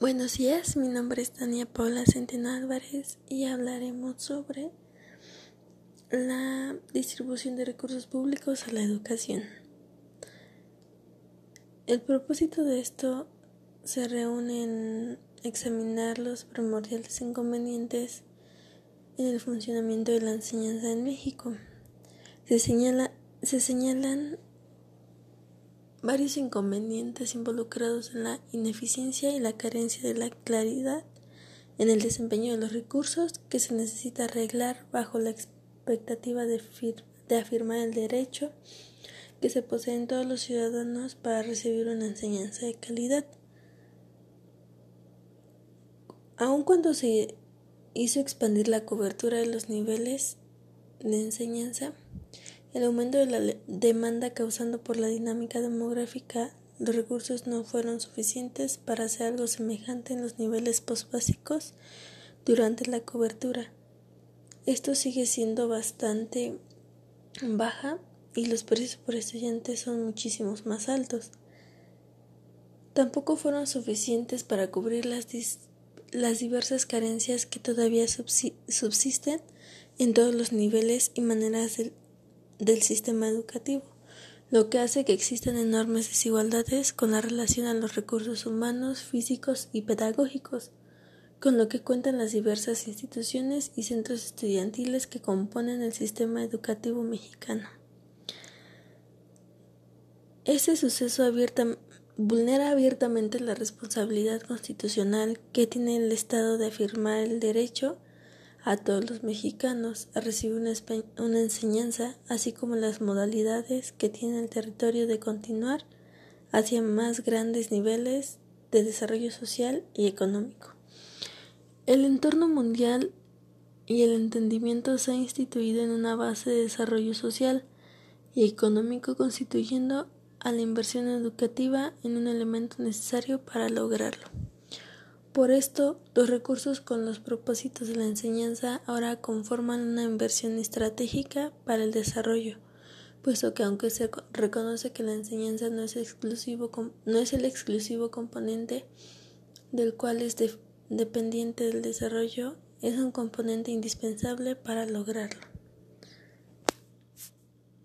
Buenos días, mi nombre es Tania Paula Centeno Álvarez y hablaremos sobre la distribución de recursos públicos a la educación. El propósito de esto se reúne en examinar los primordiales inconvenientes en el funcionamiento de la enseñanza en México. Se, señala, se señalan varios inconvenientes involucrados en la ineficiencia y la carencia de la claridad en el desempeño de los recursos que se necesita arreglar bajo la expectativa de, afirmar el derecho que se poseen todos los ciudadanos para recibir una enseñanza de calidad. Aun cuando se hizo expandir la cobertura de los niveles de enseñanza, el aumento de la demanda causado por la dinámica demográfica, los recursos no fueron suficientes para hacer algo semejante en los niveles postbásicos durante la cobertura. Esto sigue siendo bastante baja y los precios por estudiantes son muchísimos más altos. Tampoco fueron suficientes para cubrir las, las diversas carencias que todavía subsisten en todos los niveles y maneras del del sistema educativo, lo que hace que existan enormes desigualdades con la relación a los recursos humanos, físicos y pedagógicos, con lo que cuentan las diversas instituciones y centros estudiantiles que componen el sistema educativo mexicano. Este suceso vulnera abiertamente la responsabilidad constitucional que tiene el Estado de afirmar el derecho a todos los mexicanos a recibir una, enseñanza, así como las modalidades que tiene el territorio de continuar hacia más grandes niveles de desarrollo social y económico. El entorno mundial y el entendimiento se ha instituido en una base de desarrollo social y económico constituyendo a la inversión educativa en un elemento necesario para lograrlo. Por esto, los recursos con los propósitos de la enseñanza ahora conforman una inversión estratégica para el desarrollo, puesto que aunque se reconoce que la enseñanza no es, el exclusivo componente del cual es dependiente del desarrollo, es un componente indispensable para lograrlo.